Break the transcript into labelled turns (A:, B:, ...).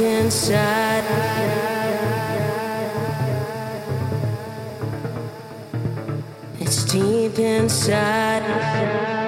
A: inside It's deep inside